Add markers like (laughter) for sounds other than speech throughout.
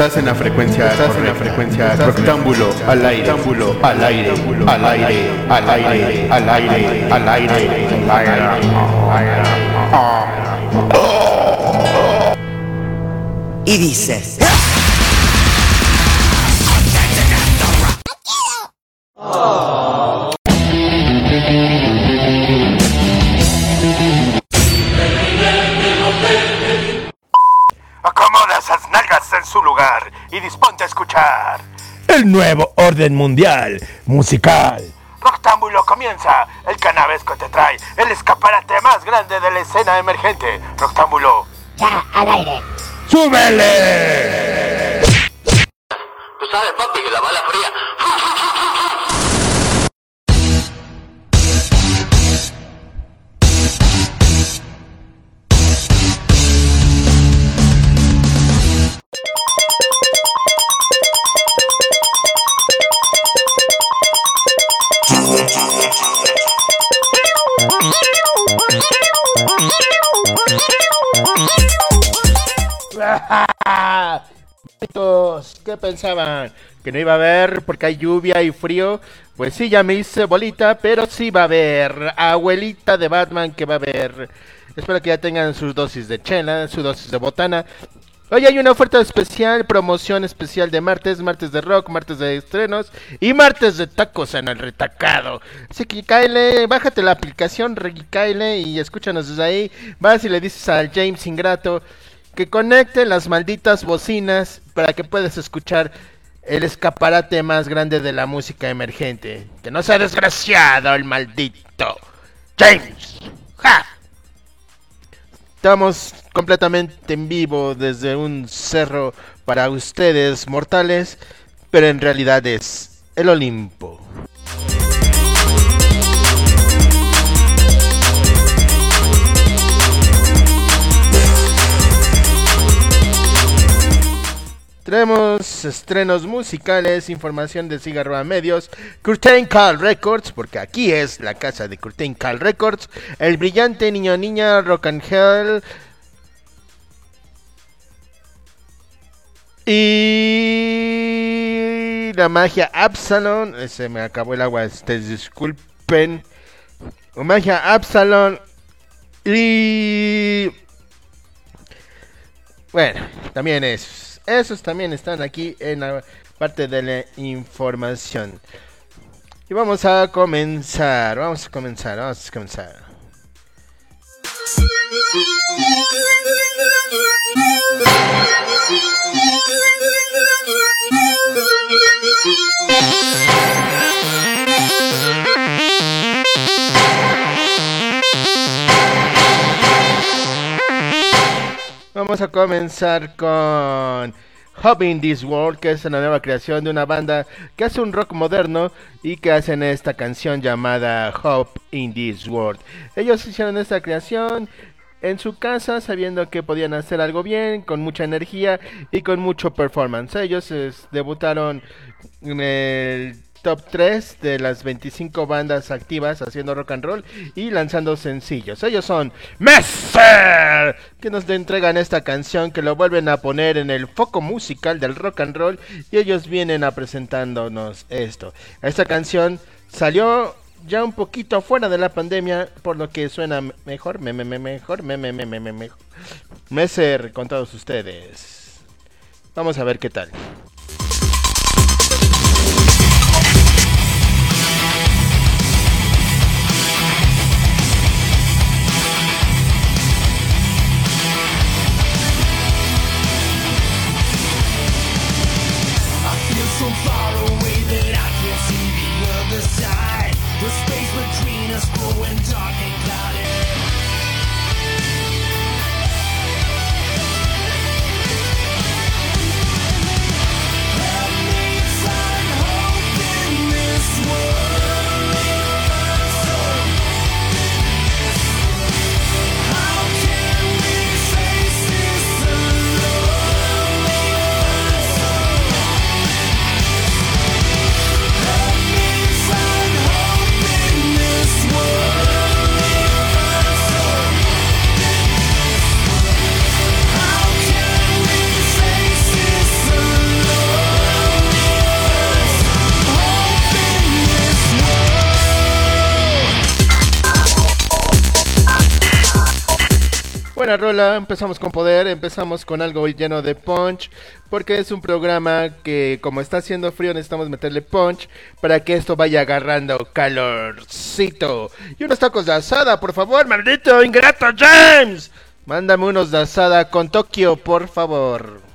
Estás en la frecuencia, estás en la frecuencia rectángulo al aire, rectángulo al aire, al aire, al aire, al aire, al aire, al aire. Y dices. Y disponte a escuchar. El nuevo orden mundial musical. Roctámbulo comienza. El canavesco te trae el escaparate más grande de la escena emergente. Roctámbulo. Ya, al aire. ¡Súbele! Tú Chicos, ¿Qué pensaban? ¿Que no iba a haber porque hay lluvia y frío? Pues sí, ya me hice bolita, pero sí va a haber. Abuelita de Batman que va a haber. Espero que ya tengan sus dosis de chela, su dosis de botana. Hoy hay una oferta especial, promoción especial de martes, martes de rock, martes de estrenos y martes de tacos en el retacado. Así que cáele, bájate la aplicación, cáele y escúchanos desde ahí. Vas y le dices al James Ingrato que conecte las malditas bocinas para que puedas escuchar el escaparate más grande de la música emergente. Que no sea desgraciado el maldito James. ¡Ja! Estamos completamente en vivo desde un cerro para ustedes mortales, pero en realidad es el Olimpo. Tenemos estrenos musicales, información de Cigarroa Medios, Curtain Call Records, porque aquí es la casa de Curtain Call Records, El Brillante Niño Niña, Rock and Hell, y la magia Absalon, se me acabó el agua, este, disculpen, magia Absalon y... Bueno, también es esos también están aquí en la parte de la información. Y vamos a comenzar, vamos a comenzar, vamos a comenzar. Vamos a comenzar con in This World, que es una nueva creación de una banda que hace un rock moderno y que hacen esta canción llamada Hub in This World. Ellos hicieron esta creación en su casa sabiendo que podían hacer algo bien, con mucha energía y con mucho performance. Ellos debutaron en el top 3 de las 25 bandas activas haciendo rock and roll y lanzando sencillos. Ellos son Messer, que nos entregan esta canción que lo vuelven a poner en el foco musical del rock and roll y ellos vienen a presentándonos esto. Esta canción salió ya un poquito fuera de la pandemia, por lo que suena mejor, me, me, me, mejor, me, me, me, me, me, mejor. Messer con todos ustedes. Vamos a ver qué tal. Buena rola, empezamos con poder, empezamos con algo lleno de punch, porque es un programa que como está haciendo frío necesitamos meterle punch para que esto vaya agarrando calorcito. Y unos tacos de asada, por favor, maldito ingrato James. Mándame unos de asada con Tokio, por favor.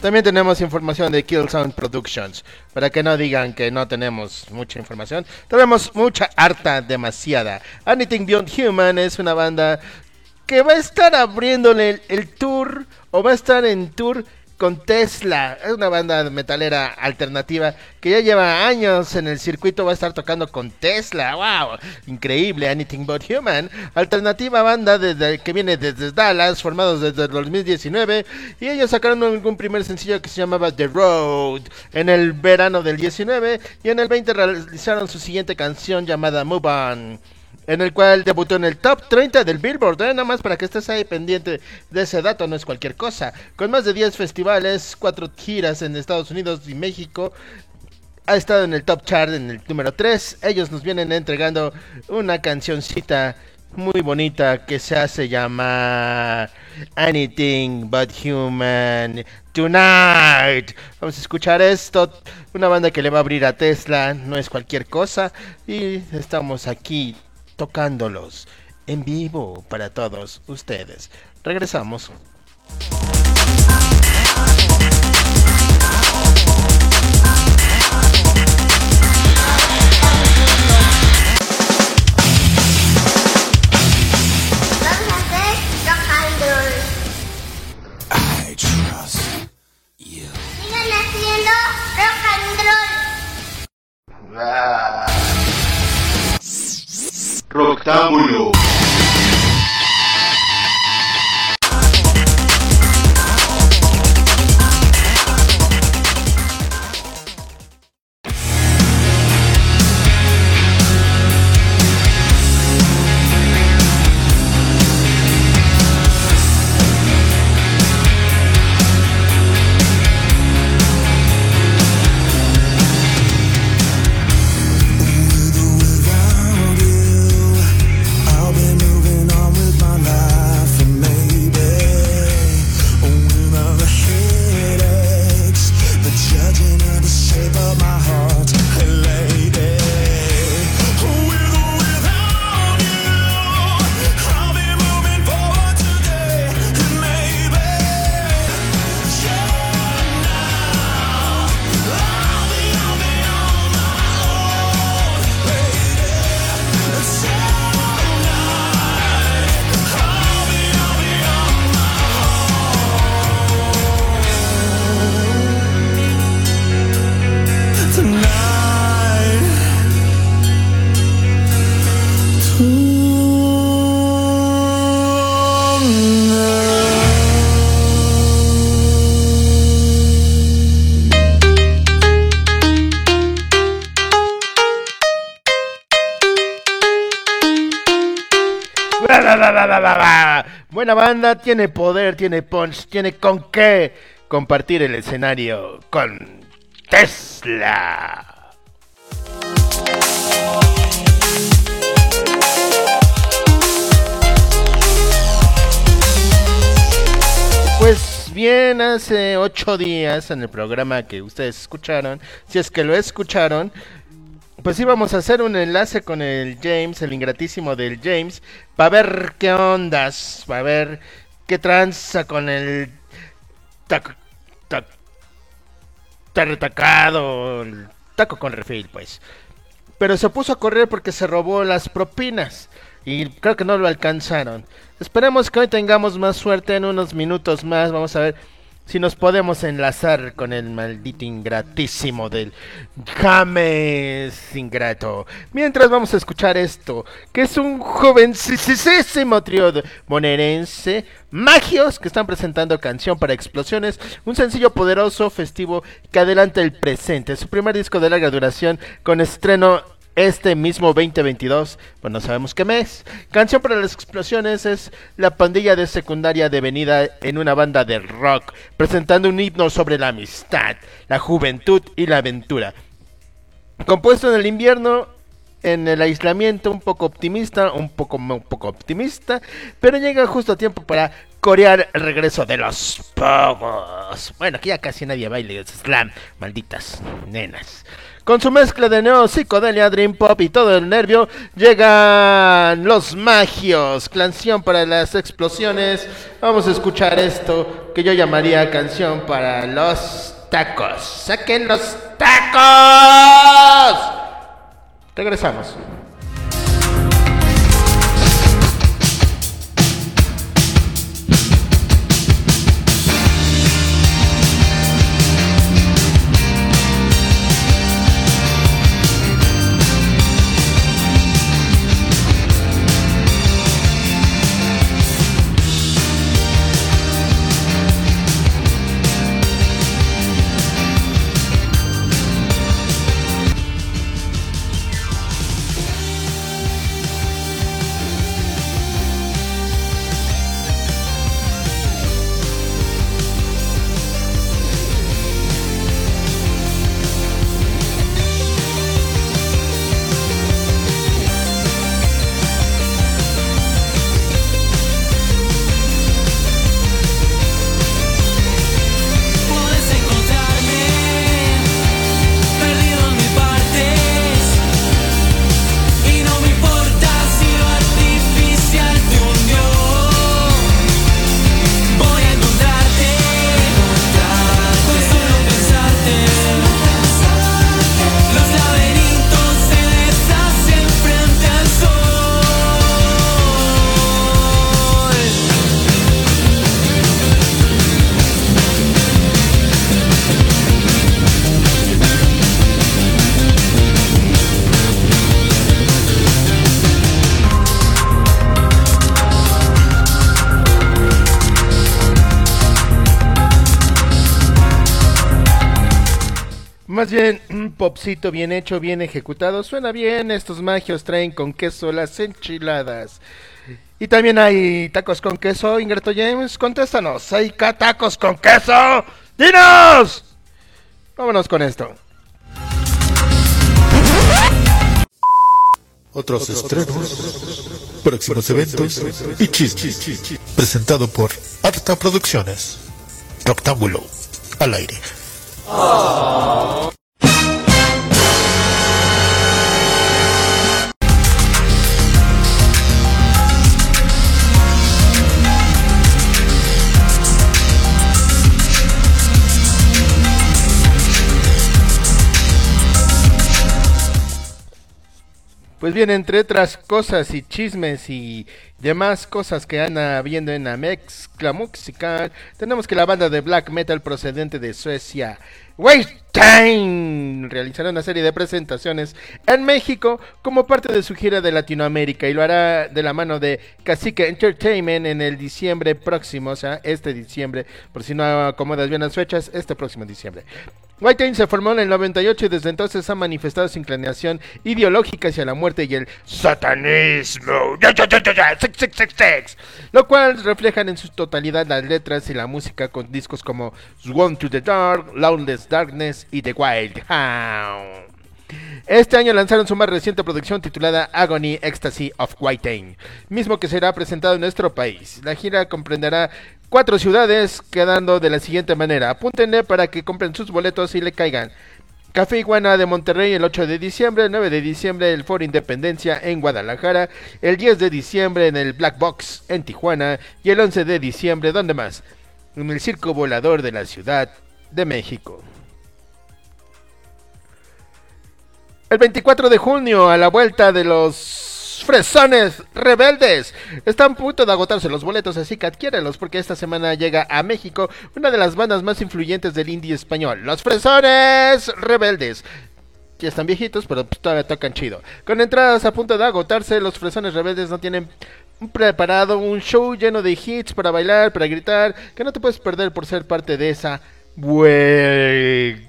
También tenemos información de Kill Sound Productions, para que no digan que no tenemos mucha información. Tenemos mucha, harta, demasiada. Anything Beyond Human es una banda que va a estar abriéndole el, el tour, o va a estar en tour con Tesla. Es una banda metalera alternativa que ya lleva años en el circuito. Va a estar tocando con Tesla. ¡Wow! Increíble. Anything But Human. Alternativa banda que viene desde Dallas, formados desde el 2019. Y ellos sacaron un primer sencillo que se llamaba The Road en el verano del 19. Y en el 20 realizaron su siguiente canción llamada Move On en el cual debutó en el top 30 del Billboard, ¿eh? nada más para que estés ahí pendiente de ese dato, no es cualquier cosa. Con más de 10 festivales, 4 giras en Estados Unidos y México, ha estado en el top chart en el número 3. Ellos nos vienen entregando una cancioncita muy bonita que se hace llamar Anything But Human Tonight. Vamos a escuchar esto. Una banda que le va a abrir a Tesla, no es cualquier cosa. Y estamos aquí tocándolos en vivo para todos ustedes. Regresamos. Sigan haciendo rock and roll. Roctámbulo. I'll (laughs) Buena banda, tiene poder, tiene punch, tiene con qué compartir el escenario con Tesla. Pues bien, hace ocho días en el programa que ustedes escucharon, si es que lo escucharon, pues íbamos a hacer un enlace con el James, el ingratísimo del James, para ver qué ondas, para ver qué tranza con el taco, taco, está retacado, el taco con refil, pues. Pero se puso a correr porque se robó las propinas y creo que no lo alcanzaron. Esperemos que hoy tengamos más suerte en unos minutos más. Vamos a ver si nos podemos enlazar con el maldito ingratísimo del James Ingrato. Mientras vamos a escuchar esto, que es un jovencísimo trío de bonaerense, Magios, que están presentando canción para explosiones, un sencillo poderoso, festivo, que adelanta el presente. Su primer disco de larga duración, con estreno este mismo 2022, pues no sabemos qué mes. Canción para las explosiones es la pandilla de secundaria devenida en una banda de rock, presentando un himno sobre la amistad, la juventud y la aventura. Compuesto en el invierno, en el aislamiento, un poco optimista, un poco, un poco optimista, pero llega justo a tiempo para corear el regreso de los pogos. Bueno, aquí ya casi nadie baila slam, malditas nenas. Con su mezcla de neo, psicodelia, dream pop y todo el nervio, llegan los magios. Canción para las explosiones. Vamos a escuchar esto que yo llamaría canción para los tacos. ¡Saquen los tacos! Regresamos. Más bien, un popcito bien hecho, bien ejecutado. Suena bien, estos magios traen con queso las enchiladas. Y también hay tacos con queso, Ingreto James, contéstanos. ¿Hay tacos con queso? ¡Dinos! Vámonos con esto. Otros estrenos, próximos eventos y chismes. Presentado por Arta Producciones. Rectángulo al aire. 하, Pues bien, entre otras cosas y chismes y demás cosas que anda habiendo en la mezcla musical, tenemos que la banda de black metal procedente de Suecia, Time realizará una serie de presentaciones en México como parte de su gira de Latinoamérica y lo hará de la mano de Cacique Entertainment en el diciembre próximo, o sea, este diciembre, por si no acomodas bien las fechas, este próximo diciembre. White se formó en el 98 y desde entonces ha manifestado su inclinación ideológica hacia la muerte y el satanismo, lo cual reflejan en su totalidad las letras y la música con discos como Swan to the Dark, Loudless Darkness y The Wild Hound. Este año lanzaron su más reciente producción titulada Agony Ecstasy of White mismo que será presentado en nuestro país. La gira comprenderá cuatro ciudades, quedando de la siguiente manera. Apúntenle para que compren sus boletos y le caigan. Café Iguana de Monterrey el 8 de diciembre, el 9 de diciembre el Foro Independencia en Guadalajara, el 10 de diciembre en el Black Box en Tijuana y el 11 de diciembre, ¿dónde más? En el Circo Volador de la Ciudad de México. El 24 de junio, a la vuelta de los fresones rebeldes. Están a punto de agotarse los boletos, así que adquiérelos porque esta semana llega a México una de las bandas más influyentes del indie español, los fresones rebeldes. Ya están viejitos, pero pues todavía tocan chido. Con entradas a punto de agotarse, los fresones rebeldes no tienen preparado un show lleno de hits para bailar, para gritar, que no te puedes perder por ser parte de esa vuelta.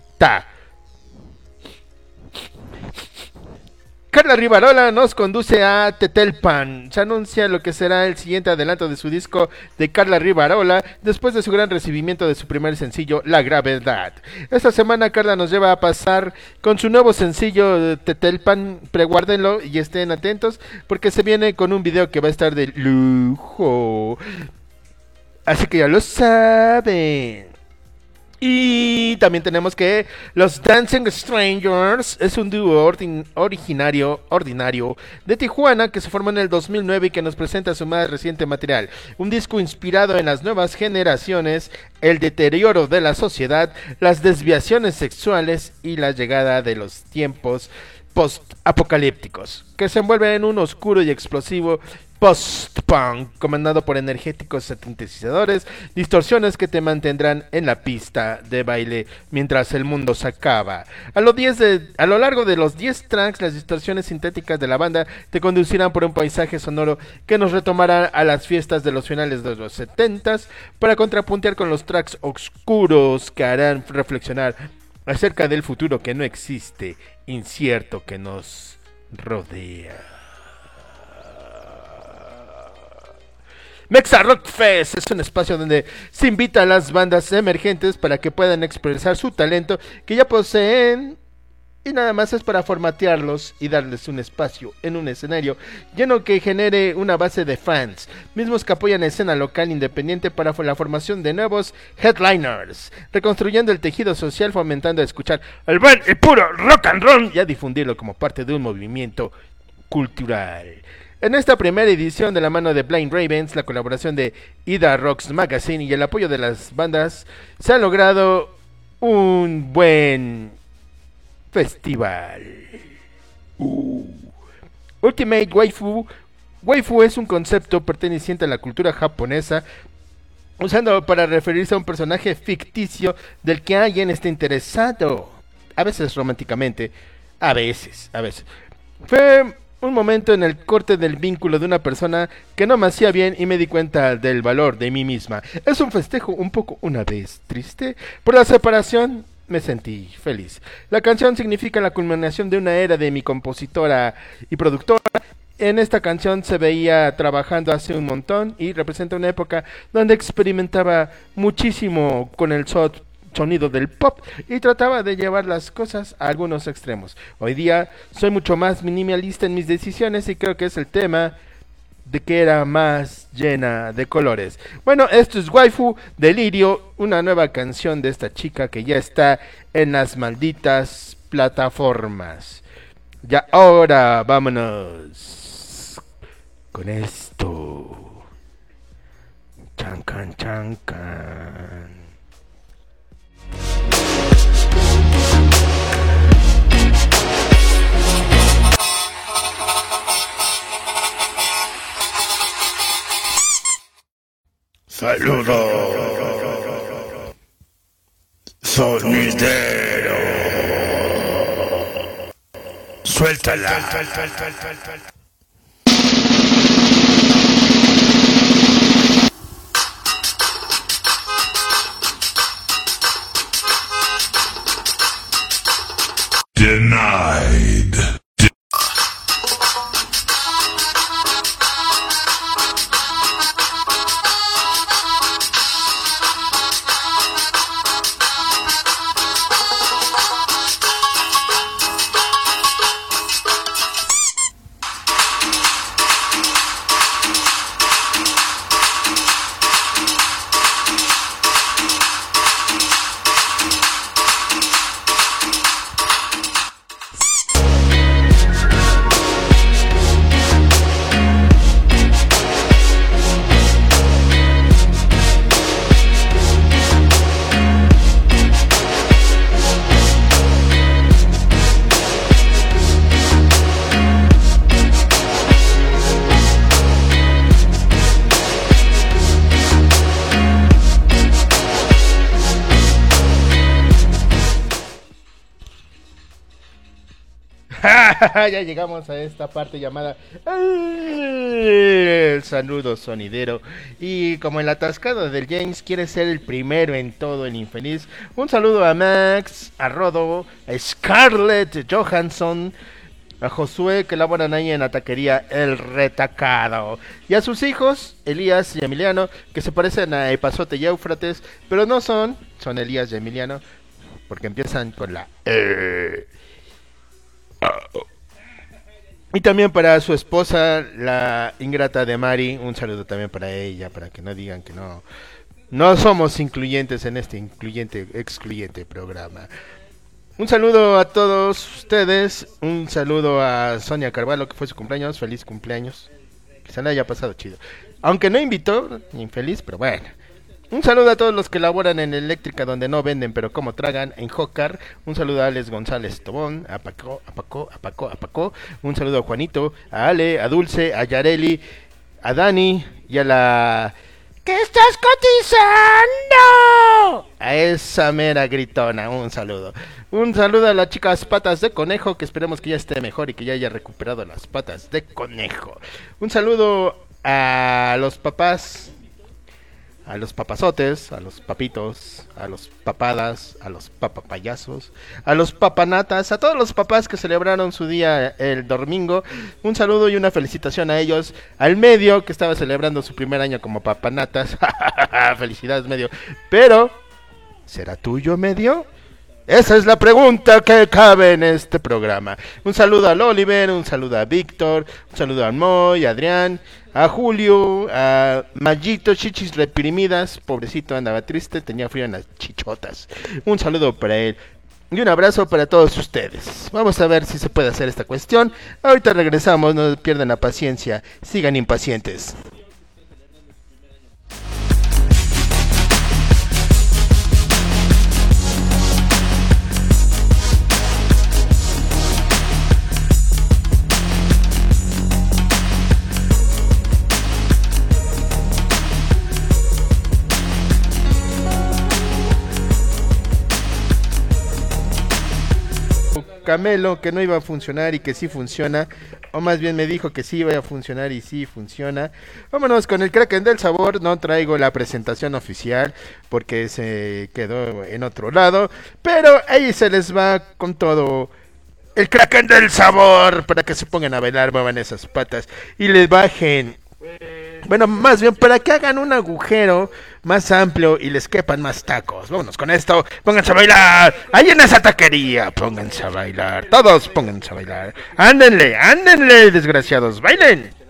Carla Rivarola nos conduce a Tetelpan. Se anuncia lo que será el siguiente adelanto de su disco de Carla Rivarola después de su gran recibimiento de su primer sencillo, La Gravedad. Esta semana Carla nos lleva a pasar con su nuevo sencillo Tetelpan. Preguárdenlo y estén atentos porque se viene con un video que va a estar de lujo. Así que ya lo saben. Y también tenemos que los Dancing Strangers es un dúo originario, ordinario de Tijuana que se formó en el 2009 y que nos presenta su más reciente material. Un disco inspirado en las nuevas generaciones, el deterioro de la sociedad, las desviaciones sexuales y la llegada de los tiempos post-apocalípticos, que se envuelve en un oscuro y explosivo post-punk, comandado por energéticos sintetizadores, distorsiones que te mantendrán en la pista de baile mientras el mundo se acaba. A lo, 10 de- a lo largo de los 10 tracks, las distorsiones sintéticas de la banda te conducirán por un paisaje sonoro que nos retomará a las fiestas de los finales de los 70s para contrapuntear con los tracks oscuros que harán reflexionar acerca del futuro que no existe, incierto que nos rodea. Mexa Rock Fest es un espacio donde se invita a las bandas emergentes para que puedan expresar su talento que ya poseen y nada más es para formatearlos y darles un espacio en un escenario lleno que genere una base de fans, mismos que apoyan escena local independiente para la formación de nuevos headliners, reconstruyendo el tejido social, fomentando a escuchar el buen y puro rock and roll y a difundirlo como parte de un movimiento cultural. En esta primera edición de la mano de Blind Ravens, la colaboración de Ida Rocks Magazine y el apoyo de las bandas, se ha logrado un buen festival. Uh. Ultimate Waifu. Waifu es un concepto perteneciente a la cultura japonesa, usando para referirse a un personaje ficticio del que alguien está interesado. A veces románticamente, a veces, a veces. Fue un momento en el corte del vínculo de una persona que no me hacía bien y me di cuenta del valor de mí misma. Es un festejo un poco una vez triste. Por la separación me sentí feliz. La canción significa la culminación de una era de mi compositora y productora. En esta canción se veía trabajando hace un montón y representa una época donde experimentaba muchísimo con el so- sonido del pop y trataba de llevar las cosas a algunos extremos. Hoy día soy mucho más minimalista en mis decisiones y creo que es el tema de que era más llena de colores. Bueno, esto es Waifu Delirio, una nueva canción de esta chica que ya está en las malditas plataformas. Ya ahora vámonos con esto. Chancan, chancan. Saludos. Sonidero. Suéltala. (laughs) ya llegamos a esta parte llamada el saludo sonidero. Y como el atascado del James quiere ser el primero en todo el infeliz, un saludo a Max, a Rodo, a Scarlett Johansson, a Josué que laboran ahí en la taquería El Retacado, y a sus hijos, Elías y Emiliano, que se parecen a Epazote y Éufrates, pero no son, son Elías y Emiliano, porque empiezan con la E. Y también para su esposa, la ingrata de Mari, un saludo también para ella, para que no digan que no, no somos incluyentes en este incluyente, excluyente programa. Un saludo a todos ustedes, un saludo a Sonia Carvalho, que fue su cumpleaños, feliz cumpleaños, que se le haya pasado chido. Aunque no invitó, infeliz, pero bueno. Un saludo a todos los que laboran en eléctrica donde no venden pero como tragan en Jocar. Un saludo a Alex González Tobón, a Paco, a Paco, a Paco, a Paco. Un saludo a Juanito, a Ale, a Dulce, a Yareli, a Dani y a la... ¿Qué estás cotizando? A esa mera gritona, un saludo. Un saludo a las chicas patas de conejo, que esperemos que ya esté mejor y que ya haya recuperado las patas de conejo. Un saludo a los papás a los papazotes, a los papitos, a los papadas, a los papapayazos, a los papanatas, a todos los papás que celebraron su día el domingo. Un saludo y una felicitación a ellos, al medio que estaba celebrando su primer año como papanatas. (laughs) Felicidades medio. Pero, ¿será tuyo medio? Esa es la pregunta que cabe en este programa. Un saludo al Oliver, un saludo a Víctor, un saludo a Moy, a Adrián, a Julio, a Mallito, chichis reprimidas, pobrecito andaba triste, tenía frío en las chichotas. Un saludo para él. Y un abrazo para todos ustedes. Vamos a ver si se puede hacer esta cuestión. Ahorita regresamos, no pierdan la paciencia, sigan impacientes. Camelo que no iba a funcionar y que sí funciona, o más bien me dijo que sí iba a funcionar y sí funciona. Vámonos con el Kraken del Sabor, no traigo la presentación oficial porque se quedó en otro lado, pero ahí se les va con todo el Kraken del Sabor para que se pongan a bailar, muevan esas patas y les bajen. Bueno, más bien para que hagan un agujero más amplio y les quepan más tacos. Vámonos con esto. Pónganse a bailar. Ahí en esa taquería. Pónganse a bailar. Todos pónganse a bailar. Ándenle, ándenle, desgraciados. Bailen.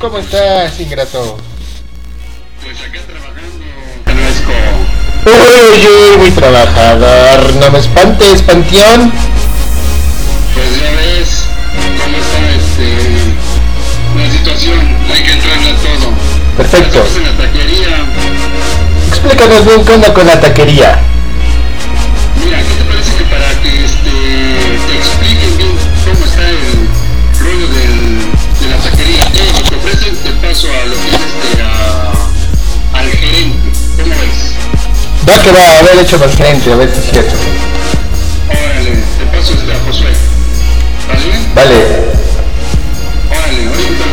¿Cómo estás, ingrato? Pues acá trabajando. Carrasco. Uy, uy, muy trabajador. No me espantes, panteón. Pues ya ves cómo está este, la situación. Hay que entrarle a todo. Perfecto. Estamos en la taquería. Explícanos bien qué onda con la taquería. Va que va a haber hecho más gerente, a ver si es cierto. Órale, te paso este, a Josué. ¿Vale? Vale. Órale, ahorita.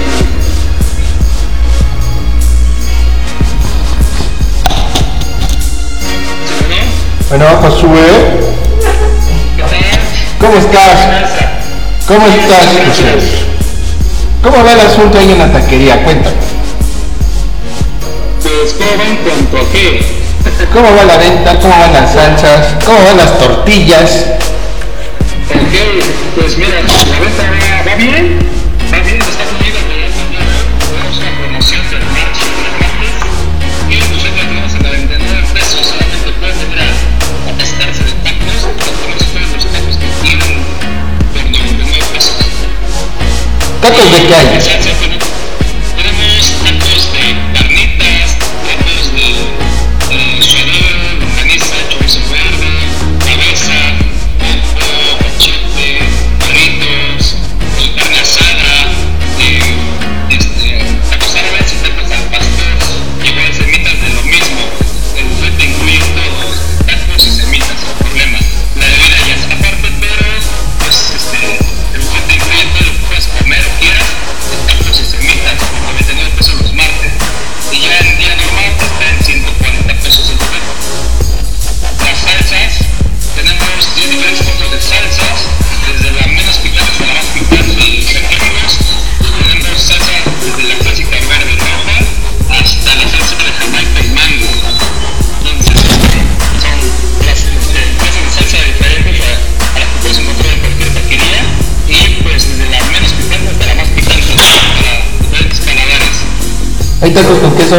Bueno, Josué. ¿Cómo estás? ¿Cómo estás, Josué? ¿Cómo va el asunto ahí en la taquería? Cuéntame. Pues, ¿cómo en cuanto a qué? ¿Cómo va la venta? ¿Cómo van las salsas? ¿Cómo van las tortillas? Ok, pues mira, la venta va, va bien, va bien, está fluida, tenemos una promoción del del martes y nosotros tenemos en la 99 pesos, solamente pueden venir a, a testarse de tacos, tenemos todos los tacos que tienen por 99 pesos. ¿Tacos de qué hay? ¿Hay tacos con queso?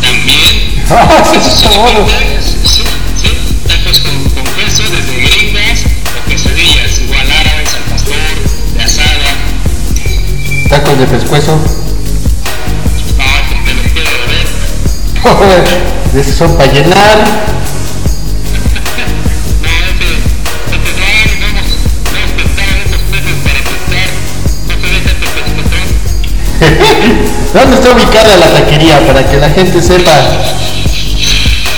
También (laughs) ¡Ah, sí, sí! Sí, sí, tacos con, con queso, desde gringas o quesadillas, igual árabes, al pastor, de asada, ¿Tacos de pescuezo? ah, con te lo quiero ver. (laughs) De esos son para llenar. ¿Dónde está ubicada la taquería para que la gente sepa?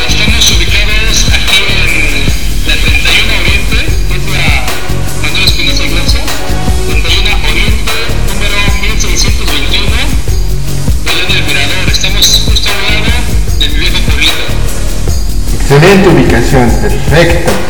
Estamos ubicados aquí en la 31 Oriente, que es la Manuel Espinosa Alonso, 31 Oriente, número 1621, Belén del Mirador. Estamos justo al lado de mi viejo pueblito. Excelente ubicación, perfecto.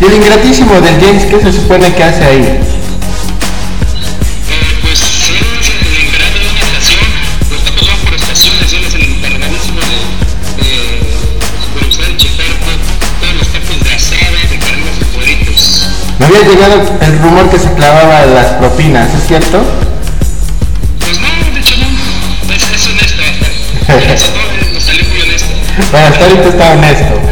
Y el ingratísimo del James, ¿qué se supone que hace ahí? Eh, pues él es el encargado de una estación, los tacos van por estaciones, él es el encargadísimo de, de supervisar y checar to- todos los tacos de asada, de carnes y cueritos. Me había llegado el rumor que se clavaba las propinas, ¿es cierto? Pues no, de hecho no, es, es honesto hasta, gracias a todo nos salió muy honesto. Bueno, hasta ahorita está honesto.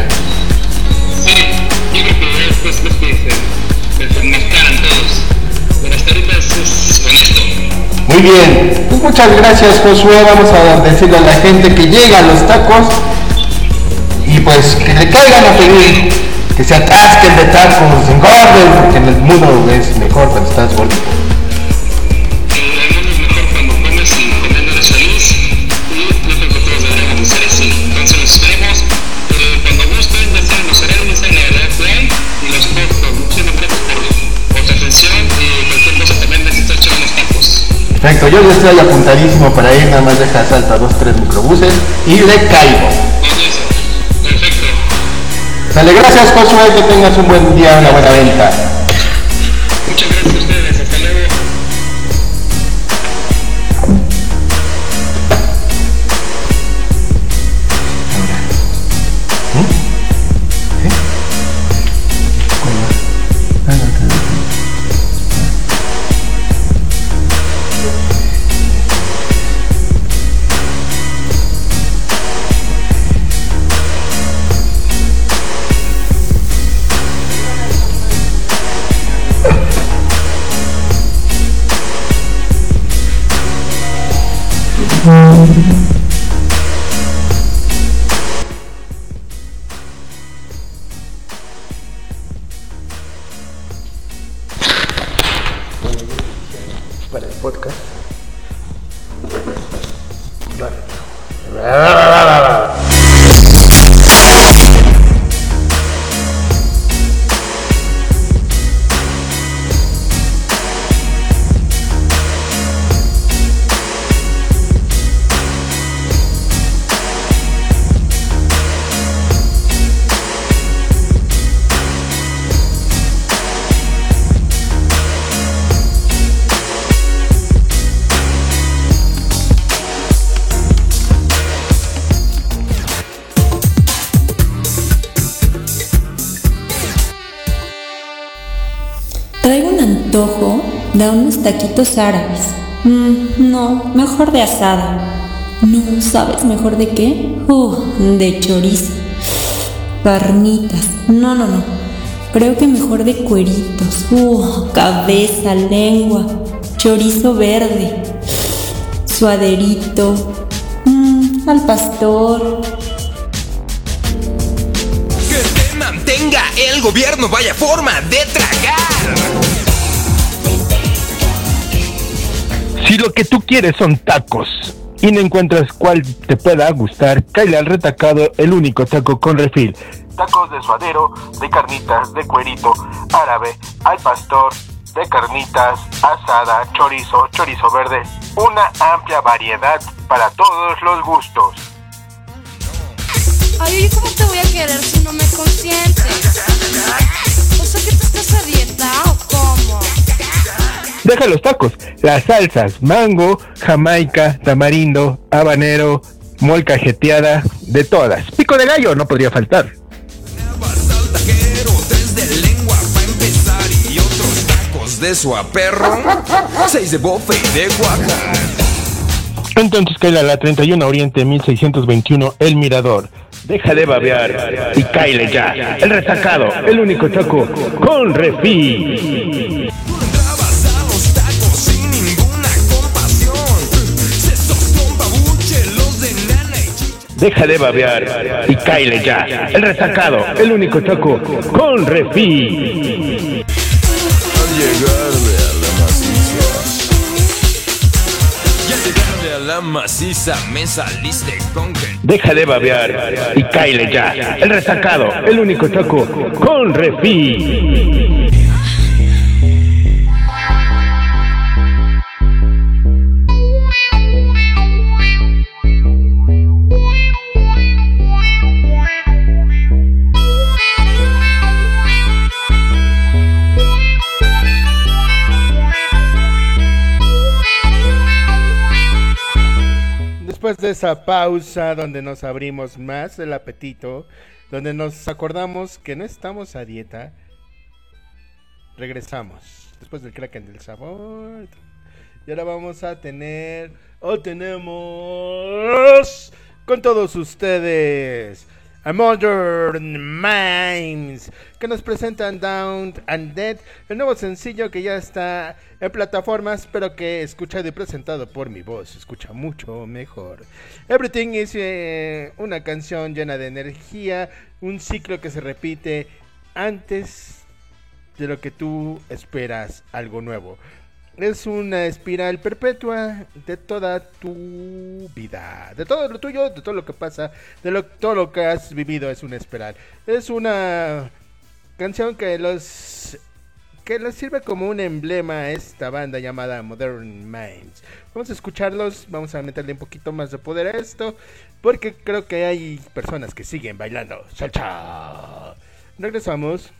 Muy bien. Pues muchas gracias, Josué. Vamos a decirle a la gente que llega a los tacos y pues que le caigan a pedir, que se atasquen de tacos, engorden, porque en el mundo es mejor cuando estás gordito. Perfecto, yo ya estoy apuntadísimo para ir, nada más deja salta dos, tres microbuses y le caigo. Perfecto. Sale, gracias Josué, que tengas un buen día, una buena venta. Muchas gracias a ustedes. De unos taquitos árabes. Mm, no, mejor de asada. No, ¿sabes mejor de qué? De chorizo. Carnitas. No, no, no. Creo que mejor de cueritos. Uh, cabeza, lengua. Chorizo verde. Suaderito. Mm, al pastor. Que te mantenga el gobierno, vaya forma de tragar. Lo que tú quieres son tacos y no encuentras cuál te pueda gustar, cállale al retacado el único taco con refil. Tacos de suadero, de carnitas, de cuerito, árabe, al pastor, de carnitas, asada, chorizo, chorizo verde. Una amplia variedad para todos los gustos. Ay, ¿y cómo te voy a querer si no me consientes? O sea que tú estás a? Deja los tacos, las salsas, mango, jamaica, tamarindo, habanero, molcajeteada, de todas. Pico de gallo no podría faltar. De su perro. Seis de bofe y de Oaxaca. Entonces a la 31 Oriente 1621 El Mirador. Deja de babear y cáile ya. El retacado, el único taco con refil. Deja de babear y cáile ya. El retacado, el único taco con refil. Al llegarle a la maciza. Y al llegarle a la maciza me saliste con que Deja de babear y cáile ya. El retacado, el único taco con refil. Esa pausa donde nos abrimos más el apetito, donde nos acordamos que no estamos a dieta, regresamos. Después del Kraken del sabor. Y ahora vamos a tener, o tenemos con todos ustedes a Modern Minds, que nos presentan Down and Dead, el nuevo sencillo que ya está en plataformas, pero que escuchado y presentado por mi voz, escucha mucho mejor. Everything is eh, una canción llena de energía, un ciclo que se repite antes de lo que tú esperas algo nuevo. Es una espiral perpetua de toda tu vida, de todo lo tuyo, de todo lo que pasa, de lo, todo lo que has vivido es una espiral. Es una canción que los que les sirve como un emblema a esta banda llamada Modern Minds. Vamos a escucharlos, vamos a meterle un poquito más de poder a esto, porque creo que hay personas que siguen bailando. Salcha. Regresamos.